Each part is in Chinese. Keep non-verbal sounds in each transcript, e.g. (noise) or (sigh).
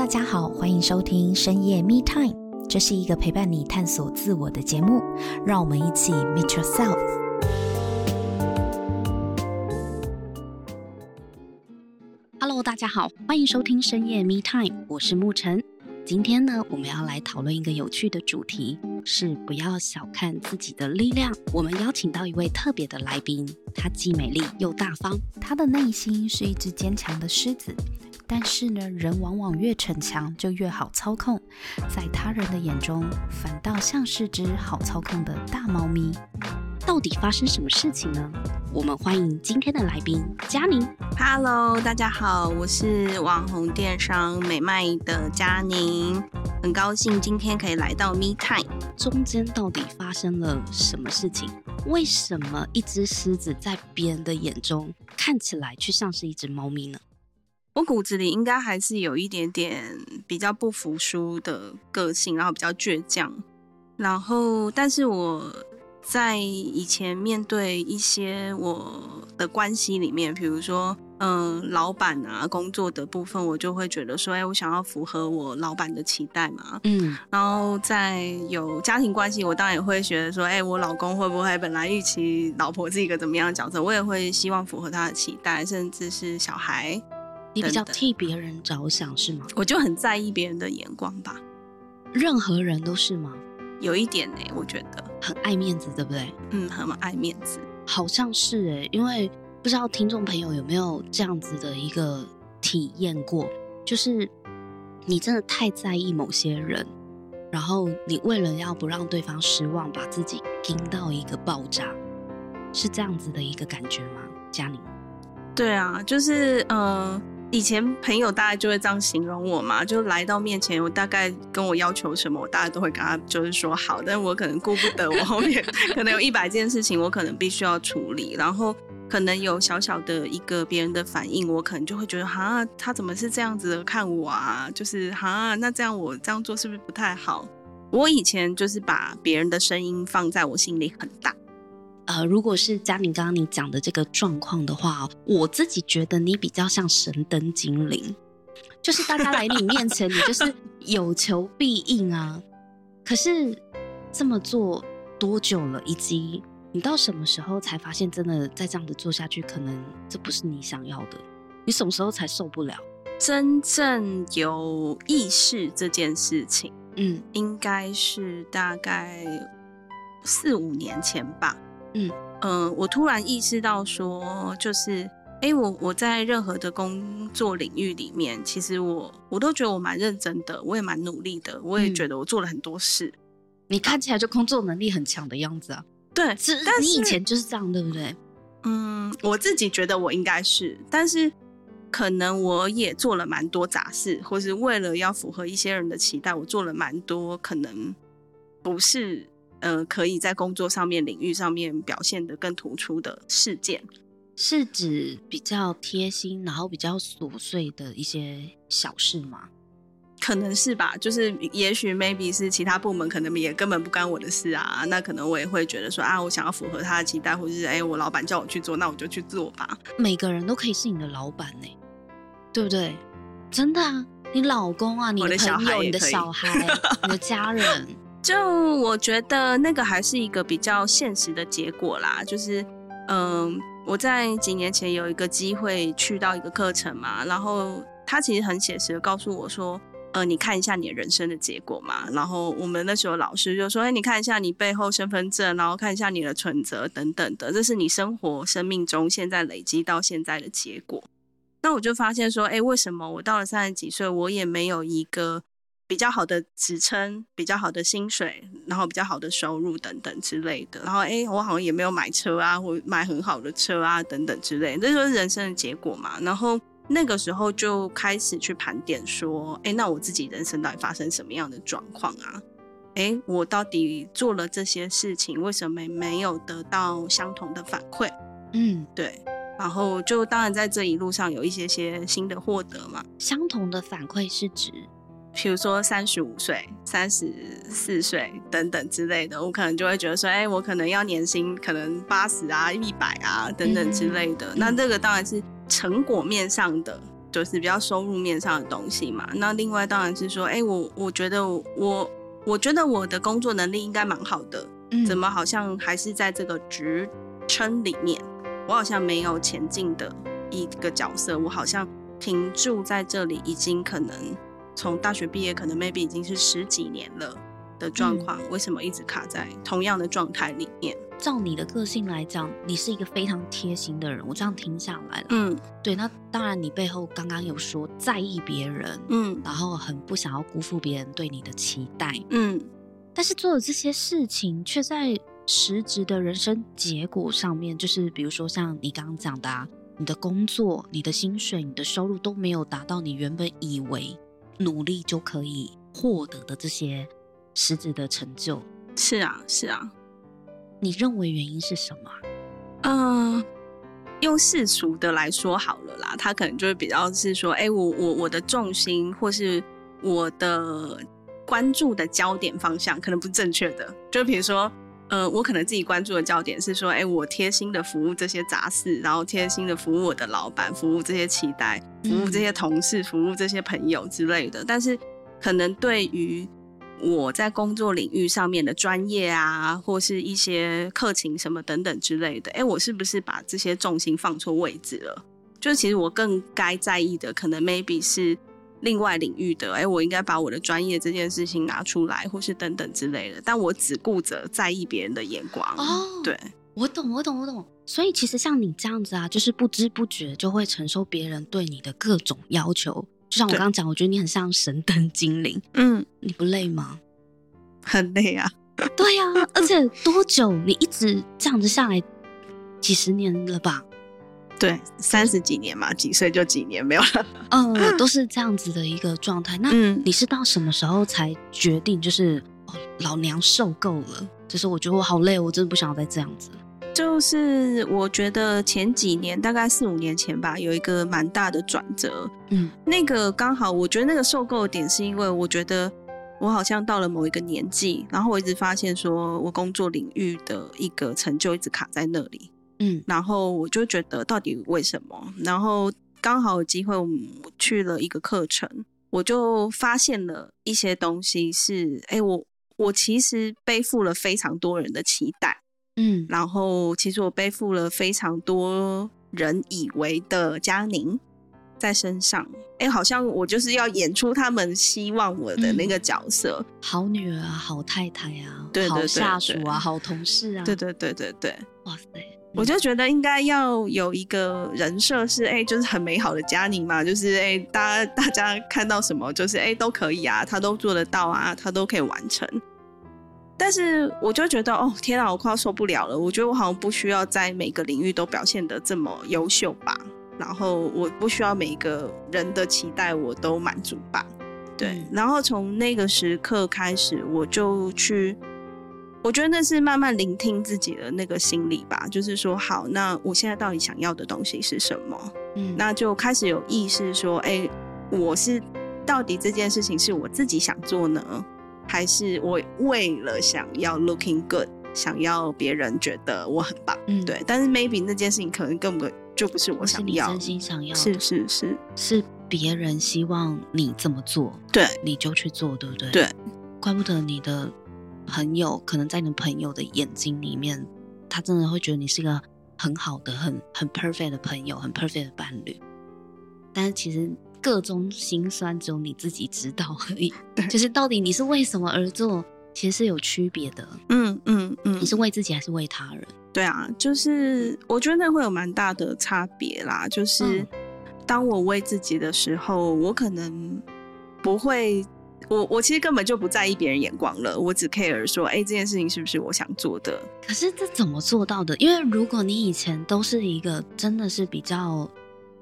大家好，欢迎收听深夜 Me Time，这是一个陪伴你探索自我的节目，让我们一起 Meet Yourself。Hello，大家好，欢迎收听深夜 Me Time，我是沐晨。今天呢，我们要来讨论一个有趣的主题，是不要小看自己的力量。我们邀请到一位特别的来宾，她既美丽又大方，她的内心是一只坚强的狮子。但是呢，人往往越逞强就越好操控，在他人的眼中，反倒像是只好操控的大猫咪。到底发生什么事情呢？我们欢迎今天的来宾佳宁。Hello，大家好，我是网红电商美卖的佳宁，很高兴今天可以来到 Me Time。中间到底发生了什么事情？为什么一只狮子在别人的眼中看起来却像是一只猫咪呢？我骨子里应该还是有一点点比较不服输的个性，然后比较倔强。然后，但是我在以前面对一些我的关系里面，比如说，嗯、呃，老板啊，工作的部分，我就会觉得说，哎，我想要符合我老板的期待嘛。嗯。然后在有家庭关系，我当然也会觉得说，哎，我老公会不会本来预期老婆是一个怎么样的角色，我也会希望符合他的期待，甚至是小孩。你比较替别人着想是吗？我就很在意别人的眼光吧。任何人都是吗？有一点呢、欸，我觉得很爱面子，对不对？嗯，很爱面子，好像是哎、欸。因为不知道听众朋友有没有这样子的一个体验过，就是你真的太在意某些人，然后你为了要不让对方失望，把自己盯到一个爆炸，是这样子的一个感觉吗？佳宁？对啊，就是呃。以前朋友大概就会这样形容我嘛，就来到面前，我大概跟我要求什么，我大概都会跟他就是说好，但我可能顾不得我后面 (laughs) 可能有一百件事情，我可能必须要处理，然后可能有小小的一个别人的反应，我可能就会觉得哈，他怎么是这样子的看我啊？就是哈，那这样我这样做是不是不太好？我以前就是把别人的声音放在我心里很大。呃，如果是佳宁刚刚你讲的这个状况的话，我自己觉得你比较像神灯精灵，就是大家来你面前，你就是有求必应啊。可是这么做多久了？以及你到什么时候才发现，真的再这样子做下去，可能这不是你想要的？你什么时候才受不了？真正有意识这件事情，嗯，应该是大概四五年前吧。嗯呃，我突然意识到说，就是，哎、欸，我我在任何的工作领域里面，其实我我都觉得我蛮认真的，我也蛮努力的，我也觉得我做了很多事。嗯、你看起来就工作能力很强的样子啊。对，是，但是你以前就是这样，对不对？嗯，我自己觉得我应该是，但是可能我也做了蛮多杂事，或是为了要符合一些人的期待，我做了蛮多可能不是。呃，可以在工作上面、领域上面表现得更突出的事件，是指比较贴心，然后比较琐碎的一些小事吗？可能是吧，就是也许 maybe 是其他部门可能也根本不干我的事啊，那可能我也会觉得说啊，我想要符合他的期待，或者是哎，我老板叫我去做，那我就去做吧。每个人都可以是你的老板呢，对不对？真的啊，你老公啊，你的朋友、你的小孩、你的家人。(laughs) (laughs) 就我觉得那个还是一个比较现实的结果啦，就是，嗯，我在几年前有一个机会去到一个课程嘛，然后他其实很写实的告诉我说，呃，你看一下你人生的结果嘛，然后我们那时候老师就说，哎，你看一下你背后身份证，然后看一下你的存折等等的，这是你生活生命中现在累积到现在的结果。那我就发现说，哎，为什么我到了三十几岁，我也没有一个。比较好的职称，比较好的薪水，然后比较好的收入等等之类的。然后，哎，我好像也没有买车啊，或买很好的车啊等等之类的，这就是人生的结果嘛。然后那个时候就开始去盘点说，哎，那我自己人生到底发生什么样的状况啊？哎，我到底做了这些事情，为什么没有得到相同的反馈？嗯，对。然后就当然在这一路上有一些些新的获得嘛。相同的反馈是指？比如说三十五岁、三十四岁等等之类的，我可能就会觉得说，哎、欸，我可能要年薪可能八十啊、一百啊等等之类的。嗯、那这个当然是成果面上的就是比较收入面上的东西嘛。那另外当然是说，哎、欸，我我觉得我我觉得我的工作能力应该蛮好的，嗯，怎么好像还是在这个职称里面，我好像没有前进的一个角色，我好像停住在这里，已经可能从大学毕业，可能 maybe 已经是十几年了的状况，嗯，为什么一直卡在同样的状态里面？照你的个性来讲，你是一个非常贴心的人。我这样听下来了，嗯，对。那当然，你背后刚刚有说在意别人，嗯，然后很不想要辜负别人对你的期待，嗯。但是做的这些事情，却在实质的人生结果上面，就是比如说像你刚刚讲的啊，你的工作、你的薪水、你的收入都没有达到你原本以为努力就可以获得的这些实质的成就。是啊，是啊。你认为原因是什么？嗯、呃，用世俗的来说好了啦，他可能就会比较是说，哎、欸，我我我的重心或是我的关注的焦点方向可能不正确的。就比如说，呃，我可能自己关注的焦点是说，哎、欸，我贴心的服务这些杂事，然后贴心的服务我的老板，服务这些期待，服务这些同事，服务这些朋友之类的。但是，可能对于我在工作领域上面的专业啊，或是一些课情什么等等之类的，哎，我是不是把这些重心放错位置了？就其实我更该在意的，可能 maybe 是另外领域的，哎，我应该把我的专业这件事情拿出来，或是等等之类的。但我只顾着在意别人的眼光。哦，对，我懂，我懂，我懂。所以其实像你这样子啊，就是不知不觉就会承受别人对你的各种要求。就像我刚刚讲，我觉得你很像神灯 (laughs) 精灵。嗯，你不累吗？很累啊。对呀、啊，而且多久？你一直这样子下来几十年了吧？对，三十几年嘛，几岁就几年，没有了。(laughs) 嗯，都是这样子的一个状态。那你是到什么时候才决定，就是、哦、老娘受够了？就是我觉得我好累，我真的不想再这样子。就是我觉得前几年，大概四五年前吧，有一个蛮大的转折。嗯，那个刚好，我觉得那个受够的点，是因为我觉得我好像到了某一个年纪，然后我一直发现说我工作领域的一个成就一直卡在那里。嗯，然后我就觉得到底为什么？然后刚好有机会，我们去了一个课程，我就发现了一些东西是，哎，我我其实背负了非常多人的期待。嗯，然后其实我背负了非常多人以为的佳宁在身上，哎，好像我就是要演出他们希望我的那个角色，嗯、好女儿啊，好太太啊，对对对下属啊，好同事啊，对对对对对，哇塞，我就觉得应该要有一个人设是，哎，就是很美好的佳宁嘛，就是哎，大家大家看到什么，就是哎都可以啊，他都做得到啊，他都可以完成。但是我就觉得，哦，天啊，我快要受不了了。我觉得我好像不需要在每个领域都表现得这么优秀吧。然后我不需要每一个人的期待我都满足吧。对。嗯。然后从那个时刻开始，我就去，我觉得那是慢慢聆听自己的那个心理吧。就是说，好，那我现在到底想要的东西是什么？嗯，那就开始有意识说，哎，我是到底这件事情是我自己想做呢？还是我为了想要 looking good，想要别人觉得我很棒，嗯，对。但是 maybe 那件事情可能根本就不是我想要，真心想要的，是是是，是别人希望你这么做，对，你就去做，对不对？对。怪不得你的朋友，可能在你朋友的眼睛里面，他真的会觉得你是一个很好的、很很 perfect 的朋友，很 perfect 的伴侣。但是其实。各种心酸，只有你自己知道而已。对，就是到底你是为什么而做，其实是有区别的。嗯嗯嗯，你是为自己还是为他人？对啊，就是我觉得那会有蛮大的差别啦。就是当我为自己的时候，我可能不会，我我其实根本就不在意别人眼光了。我只 care 说，哎、这件事情是不是我想做的？可是这怎么做到的？因为如果你以前都是一个真的是比较。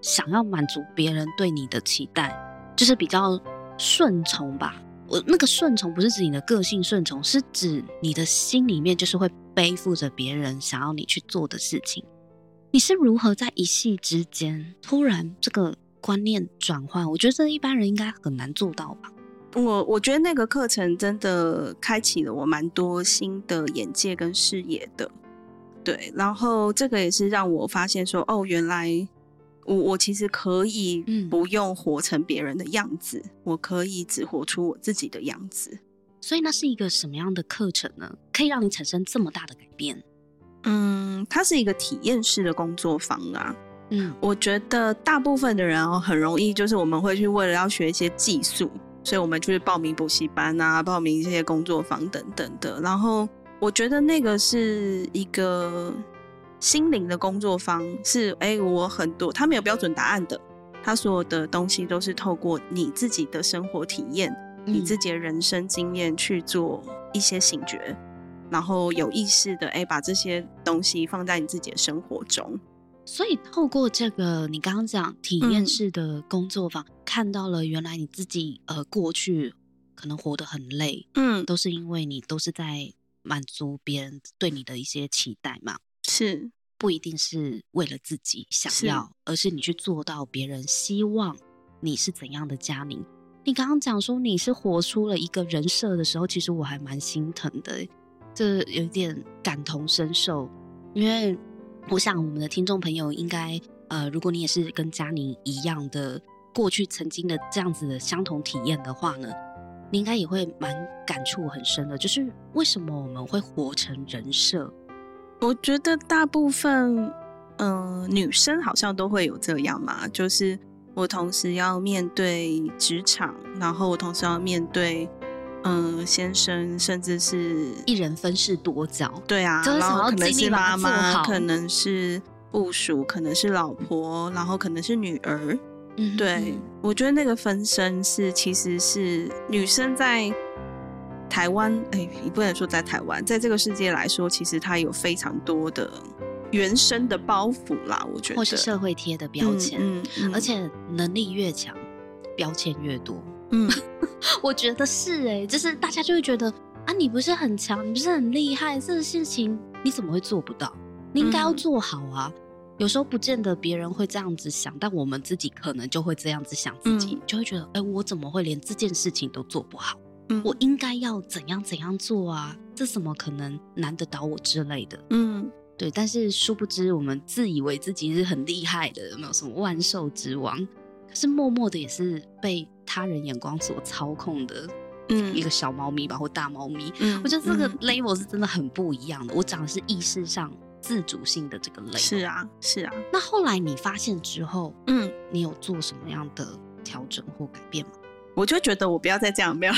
想要满足别人对你的期待，就是比较顺从吧。我那个顺从不是指你的个性顺从，是指你的心里面就是会背负着别人想要你去做的事情。你是如何在一夕之间突然这个观念转换？我觉得这一般人应该很难做到吧。我我觉得那个课程真的开启了我蛮多新的眼界跟视野的。对，然后这个也是让我发现说，哦，原来。我我其实可以不用活成别人的样子，嗯，我可以只活出我自己的样子。所以那是一个什么样的课程呢？可以让你产生这么大的改变？嗯，它是一个体验式的工作坊啊。嗯，我觉得大部分的人哦，很容易就是我们会去为了要学一些技术，所以我们就是报名补习班啊，报名这些工作坊等等的。然后我觉得那个是一个。心灵的工作坊是，哎、欸，我很多，他没有标准答案的，他所有的东西都是透过你自己的生活体验、嗯、你自己的人生经验去做一些醒觉，然后有意识的，哎、欸，把这些东西放在你自己的生活中。所以透过这个你刚刚讲体验式的工作坊、嗯，看到了原来你自己呃过去可能活得很累，嗯，都是因为你都是在满足别人对你的一些期待嘛。是，不一定是为了自己想要，是，而是你去做到别人希望你是怎样的佳宁。你刚刚讲说你是活出了一个人设的时候，其实我还蛮心疼的，这有点感同身受。因为我想我们的听众朋友应该，呃，如果你也是跟佳宁一样的过去曾经的这样子的相同体验的话呢，你应该也会蛮感触很深的，就是为什么我们会活成人设？我觉得大部分，嗯、呃，女生好像都会有这样嘛，就是我同时要面对职场，然后我同时要面对，嗯、呃，先生，甚至是一人分饰多角。对啊，然后可能是妈妈，可能是部署，可能是老婆，然后可能是女儿。嗯，对，我觉得那个分身是其实是女生在。台湾，哎、欸，你不能说在台湾，在这个世界来说，其实她有非常多的原生的包袱啦。我觉得，或是社会贴的标签，嗯，嗯，嗯，而且能力越强，标签越多。嗯，(laughs) 我觉得是哎、欸，就是大家就会觉得啊，你不是很强，你不是很厉害，这个事情你怎么会做不到？你应该要做好啊。嗯、有时候不见得别人会这样子想，但我们自己可能就会这样子想自己，嗯、就会觉得，哎、欸，我怎么会连这件事情都做不好？我应该要怎样怎样做啊？这怎么可能难得倒我之类的？嗯，对。但是殊不知，我们自以为自己是很厉害的，有没有什么万兽之王？可是默默的也是被他人眼光所操控的，嗯，一个小猫咪吧，或大猫咪。嗯，我觉得这个 label 是真的很不一样的。我讲的是意识上自主性的这个 label。是啊，是啊。那后来你发现之后，嗯，你有做什么样的调整或改变吗？我就觉得我不要再这样，没有，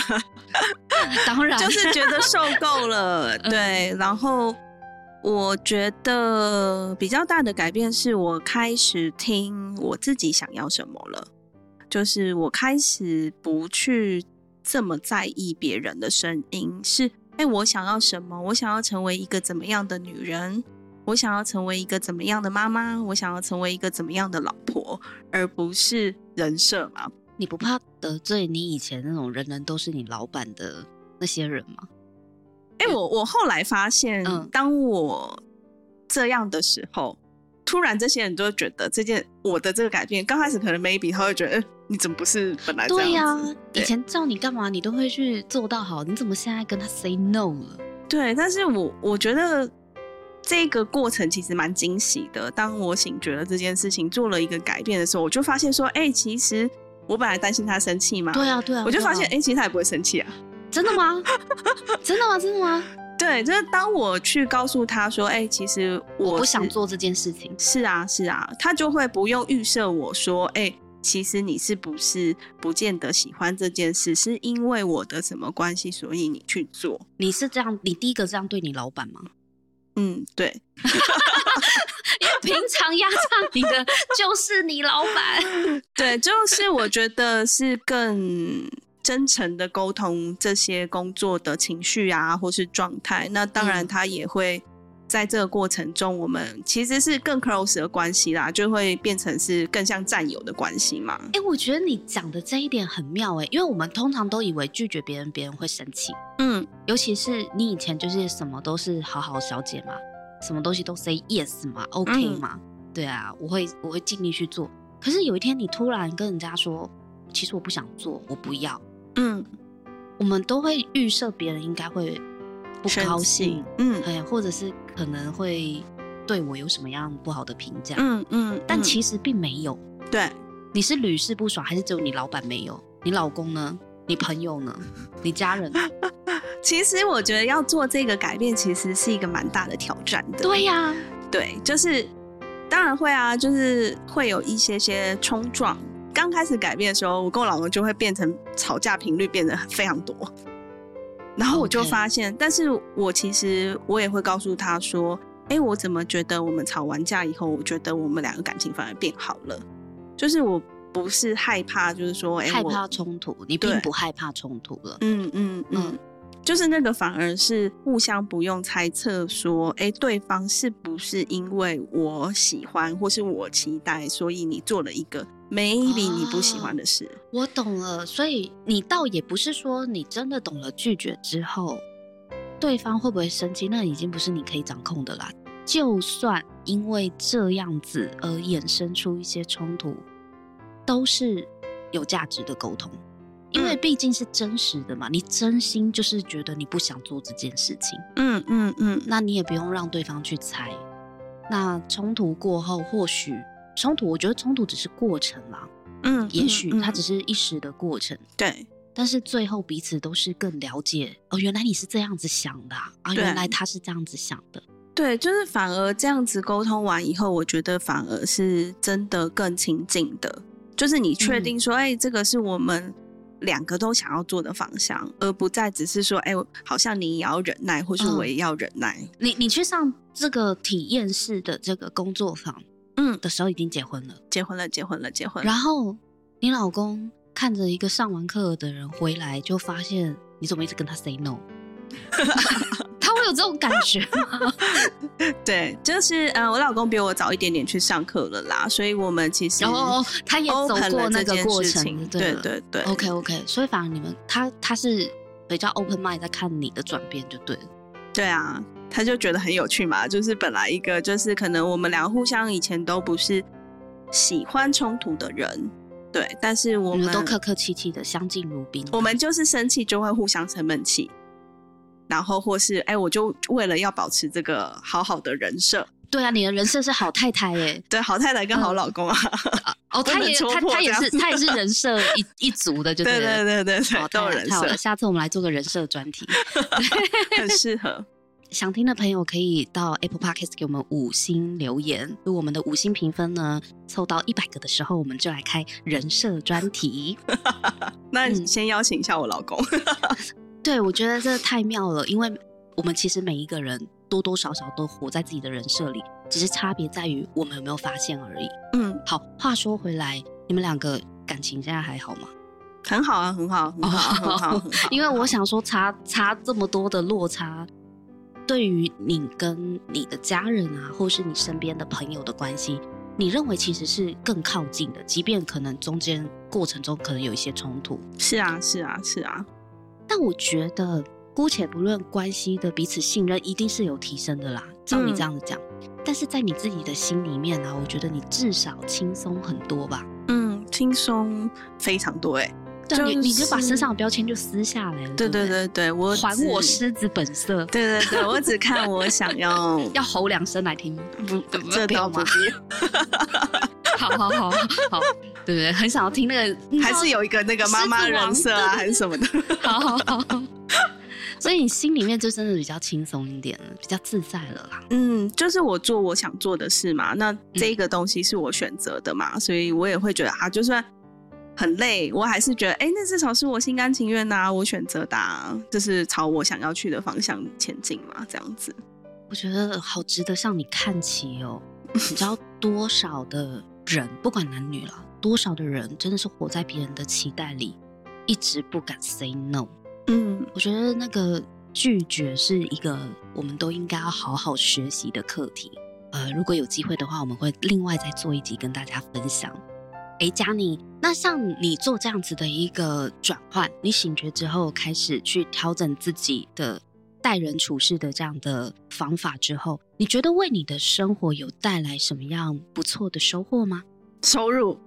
(laughs) 当然就是觉得受够了，(laughs) 对。然后我觉得比较大的改变是我开始听我自己想要什么了，就是我开始不去这么在意别人的声音，是哎，我想要什么？我想要成为一个怎么样的女人？我想要成为一个怎么样的妈妈？我想要成为一个怎么样的老婆？而不是人设嘛。你不怕得罪你以前那种人人都是你老板的那些人吗？哎、欸，我我后来发现，当我这样的时候，嗯、突然这些人就会觉得这件我的这个改变，刚开始可能 maybe 他会觉得，欸、你怎么不是本来？对呀、啊，以前叫你干嘛，你都会去做到好，你怎么现在跟他 say no 了？对，但是我我觉得这个过程其实蛮惊喜的。当我醒觉了这件事情，做了一个改变的时候，我就发现说，哎、欸，其实。我本来担心他生气嘛，对啊对啊，我就发现，哎、啊欸，其实他也不会生气啊。真的吗？(laughs) 真的吗？真的吗？对，就是当我去告诉他说，哎、欸，其实我，我不想做这件事情。是啊，是啊，他就会不用预设我说，哎、欸，其实你是不是不见得喜欢这件事，是因为我的什么关系，所以你去做。你是这样，你第一个这样对你老板吗？嗯，对。(laughs) 因为平常压榨你的就是你老板，(laughs) 对，就是我觉得是更真诚的沟通这些工作的情绪啊，或是状态。那当然，他也会在这个过程中，我们其实是更 close 的关系啦，就会变成是更像战友的关系嘛。哎、欸，我觉得你讲的这一点很妙哎、欸，因为我们通常都以为拒绝别人，别人会生气。嗯，尤其是你以前就是什么都是好好小姐嘛。什么东西都 say yes 嘛，OK 嘛、嗯，对啊，我会我会尽力去做。可是有一天你突然跟人家说，其实我不想做，我不要，嗯，我们都会预设别人应该会不高兴，嗯，哎，或者是可能会对我有什么样不好的评价。嗯嗯，但其实并没有。对，你是屡试不爽，还是只有你老板没有？你老公呢？你朋友呢？你家人呢？(laughs) 其实我觉得要做这个改变，其实是一个蛮大的挑战的。对呀、啊，对，就是当然会啊，就是会有一些些冲撞。刚开始改变的时候，我跟我老公就会变成吵架频率变得非常多。然后我就发现.但是我其实我也会告诉他说：“哎，我怎么觉得我们吵完架以后，我觉得我们两个感情反而变好了？就是我不是害怕，就是说，哎，害怕冲突，你并不害怕冲突了。嗯嗯嗯。嗯”就是那个，反而是互相不用猜测说，哎，对方是不是因为我喜欢或是我期待，所以你做了一个 maybe 你不喜欢的事。哦，我懂了，所以你倒也不是说你真的懂了拒绝之后，对方会不会生气，那已经不是你可以掌控的啦。就算因为这样子而衍生出一些冲突，都是有价值的沟通。因为毕竟是真实的嘛，你真心就是觉得你不想做这件事情，嗯嗯嗯，那你也不用让对方去猜。那冲突过后，或许冲突，我觉得冲突只是过程啦，嗯，也许它只是一时的过程，对。但是最后彼此都是更了解哦，原来你是这样子想的啊，啊原来他是这样子想的，对，就是反而这样子沟通完以后，我觉得反而是真的更亲近的，就是你确定说，哎、嗯，这个是我们。两个都想要做的方向，而不再只是说，哎、欸，好像你也要忍耐，或是我也要忍耐。嗯、你你去上这个体验式的这个工作坊，嗯，的时候已经结婚了，结婚了，结婚了，结婚了。然后你老公看着一个上完课的人回来，就发现你怎么一直跟他 say no。(laughs) 他会有这种感觉吗？(laughs) 对，就是呃，我老公比我早一点点去上课了啦，所以我们其实然后，他也走过那个过程，对对对。OK OK，所以反而你们他他是比较 open mind 在看你的转变，就对了。对啊，他就觉得很有趣嘛，就是本来一个就是可能我们两个互相以前都不是喜欢冲突的人，对，但是我们都客客气气的，相敬如宾。我们就是生气就会互相生闷气。然后或是哎，我就为了要保持这个好好的人设，对啊，你的人设是好太太耶，对，好太太跟好老公啊，嗯、哦，(laughs) 他也他他也是他也是人设 (laughs) 一一族的，就对对对对对，都有人设。下次我们来做个人设专题，(laughs) 很适合。想听的朋友可以到 Apple Podcast 给我们五星留言，如果我们的五星评分呢凑到一百个的时候，我们就来开人设专题。那你先邀请一下我老公。对，我觉得这太妙了，因为我们其实每一个人多多少少都活在自己的人设里，只是差别在于我们有没有发现而已。嗯，好，话说回来，你们两个感情现在还好吗？很好啊，很好，很好，很好。(laughs) 因为我想说差，差差这么多的落差，对于你跟你的家人啊，或是你身边的朋友的关系，你认为其实是更靠近的，即便可能中间过程中可能有一些冲突。是啊，是啊，是啊。但我觉得，姑且不论关系的彼此信任，一定是有提升的啦。照你这样子讲，嗯、但是在你自己的心里面呢、啊，我觉得你至少轻松很多吧？嗯，轻松非常多哎、欸。对，就是、你你就把身上的标签就撕下来了。对对对对，我还我狮子本色。对对对，我只看我想要。(laughs) 要吼两声来听？不，这倒不必。(laughs) 好好好好，对不对？很想要听那个，还是有一个那个妈妈人设啊，还是什么的。(laughs) 好好好，所以你心里面就真的比较轻松一点了，比较自在了啦。嗯，就是我做我想做的事嘛，那这个东西是我选择的嘛，嗯、所以我也会觉得啊，就算很累，我还是觉得，哎、欸，那至少是我心甘情愿呐、啊，我选择的、啊，就是朝我想要去的方向前进嘛，这样子。我觉得好值得向你看齐哦，(laughs) 你知道多少的。人不管男女了，多少的人真的是活在别人的期待里，一直不敢 say no。我觉得那个拒绝是一个我们都应该要好好学习的课题。呃，如果有机会的话，我们会另外再做一集跟大家分享。哎，佳妮，那像你做这样子的一个转换，你醒觉之后开始去调整自己的待人处事的这样的方法之后。你觉得为你的生活有带来什么样不错的收获吗？收入，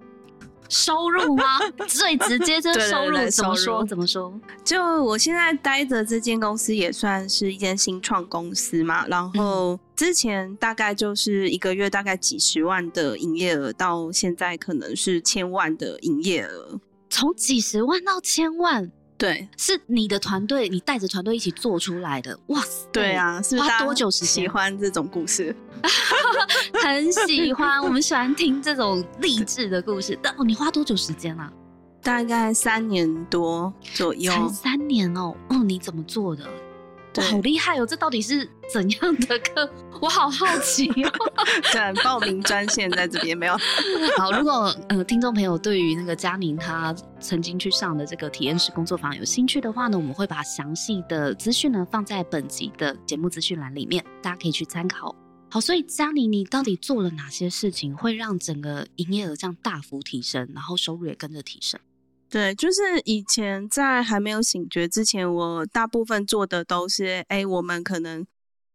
收入吗？(laughs) 最直接就是收入。怎么说？怎么说？就我现在待的这间公司也算是一间新创公司嘛，然后之前大概就是一个月大概几十万的营业额，到现在可能是千万的营业额，从几十万到千万。对，是你的团队，你带着团队一起做出来的，哇塞！对啊，是花多久时间？喜欢这种故事，(laughs) 很喜欢，我们喜欢听这种励志的故事。(laughs) 但哦，你花多久时间啊？大概三年多左右。才三年哦，哦，你怎么做的？哇，好厉害哦！这到底是怎样的课？(laughs) 我好好奇哦。(laughs) 对，报名专线在这边没有。(laughs) 好，如果呃听众朋友对于那个嘉宁他曾经去上的这个体验式工作坊有兴趣的话呢，我们会把详细的资讯呢放在本集的节目资讯栏里面，大家可以去参考。好，所以嘉宁，你到底做了哪些事情，会让整个营业额这样大幅提升，然后收入也跟着提升？对，就是以前在还没有醒觉之前，我大部分做的都是，哎，我们可能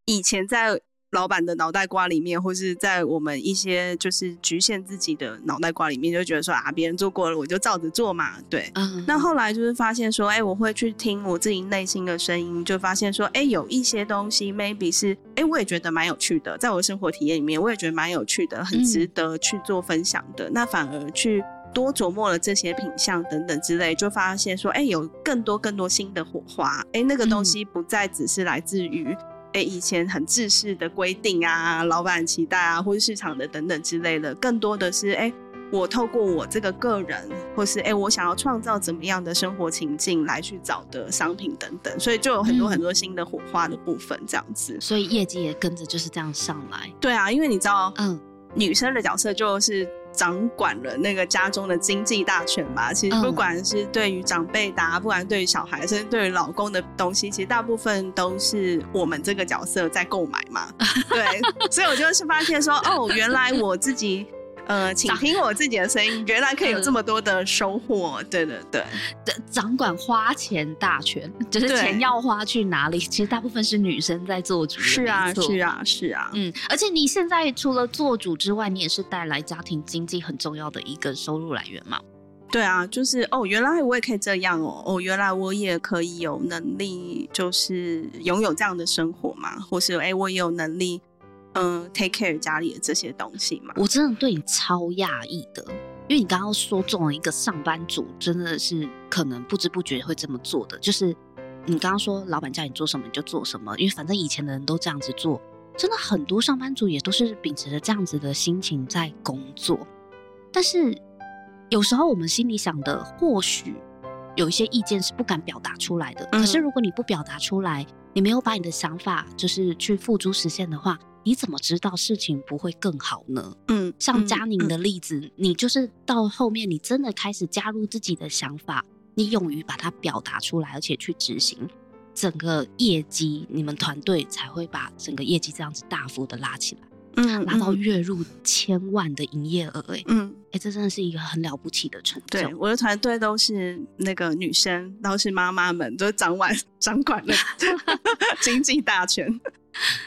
以前在老板的脑袋瓜里面，或是在我们一些就是局限自己的脑袋瓜里面，就觉得说啊，别人做过了，我就照着做嘛。对，嗯。那后来就是发现说，哎，我会去听我自己内心的声音，就发现说，哎，有一些东西 maybe 是，哎，我也觉得蛮有趣的，在我的生活体验里面，我也觉得蛮有趣的，很值得去做分享的。嗯。那反而去。多琢磨了这些品相等等之类，就发现说，哎、欸，有更多更多新的火花。哎、欸，那个东西不再只是来自于，哎、欸，以前很制式的规定啊，老板期待啊，或是市场的等等之类的，更多的是，哎、欸，我透过我这个个人，或是哎、欸，我想要创造怎么样的生活情境来去找的商品等等，所以就有很多很多新的火花的部分，这样子。所以业绩也跟着就是这样上来。对啊，因为你知道，嗯，女生的角色就是。掌管了那个家中的经济大权吧。其实不管是对于长辈的，不管对于小孩，甚至对于老公的东西，其实大部分都是我们这个角色在购买嘛。对，(laughs) 所以我就是发现说，哦，原来我自己。呃，请听我自己的声音，原来可以有这么多的收获。对对对，对，掌管花钱大权，就是钱要花去哪里，其实大部分是女生在做主。是啊，是啊，是啊。嗯，而且你现在除了做主之外，你也是带来家庭经济很重要的一个收入来源嘛？对啊，就是哦，原来我也可以这样哦，哦，原来我也可以有能力，就是拥有这样的生活嘛，或是哎，我也有能力。嗯，take care 家里的这些东西嘛，我真的对你超讶异的，因为你刚刚说中了一个上班族，真的是可能不知不觉会这么做的。就是你刚刚说老板叫你做什么你就做什么，因为反正以前的人都这样子做，真的很多上班族也都是秉持着这样子的心情在工作。但是有时候我们心里想的，或许有一些意见是不敢表达出来的。可是如果你不表达出来，你没有把你的想法就是去付诸实现的话，你怎么知道事情不会更好呢？嗯，像佳宁的例子，嗯，你就是到后面，你真的开始加入自己的想法，你勇于把它表达出来，而且去执行，整个业绩，你们团队才会把整个业绩这样子大幅的拉起来。嗯，拿到月入千万的营业额，哎，嗯，哎、欸，这真的是一个很了不起的成就。对，我的团队都是那个女生，都是妈妈们，都掌管掌管了 (laughs) 经济大权。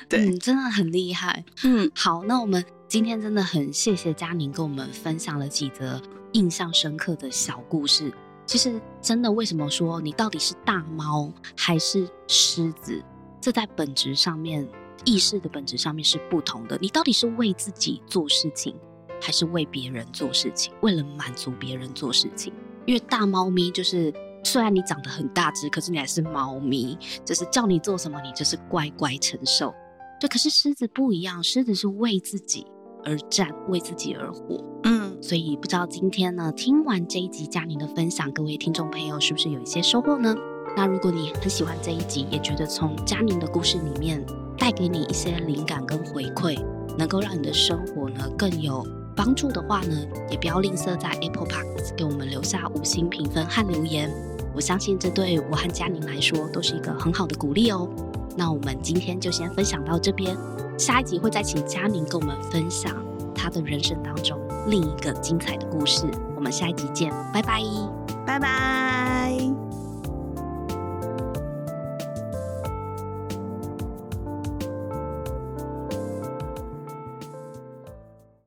对、嗯，真的很厉害。嗯，好，那我们今天真的很谢谢佳宁跟我们分享了几则印象深刻的小故事。其实，真的，为什么说你到底是大猫还是狮子？这在本质上面。意识的本质上面是不同的。你到底是为自己做事情，还是为别人做事情？为了满足别人做事情？因为大猫咪就是，虽然你长得很大只，可是你还是猫咪，就是叫你做什么，你就是乖乖承受。对，可是狮子不一样，狮子是为自己而战，为自己而活。嗯，所以不知道今天呢，听完这一集嘉宁的分享，各位听众朋友是不是有一些收获呢？那如果你很喜欢这一集，也觉得从嘉宁的故事里面，带给你一些灵感跟回馈，能够让你的生活呢更有帮助的话呢，也不要吝啬在 Apple Podcast 给我们留下五星评分和留言。我相信这对我和嘉宁来说都是一个很好的鼓励哦。那我们今天就先分享到这边，下一集会再请嘉宁跟我们分享他的人生当中另一个精彩的故事。我们下一集见，拜拜，拜拜。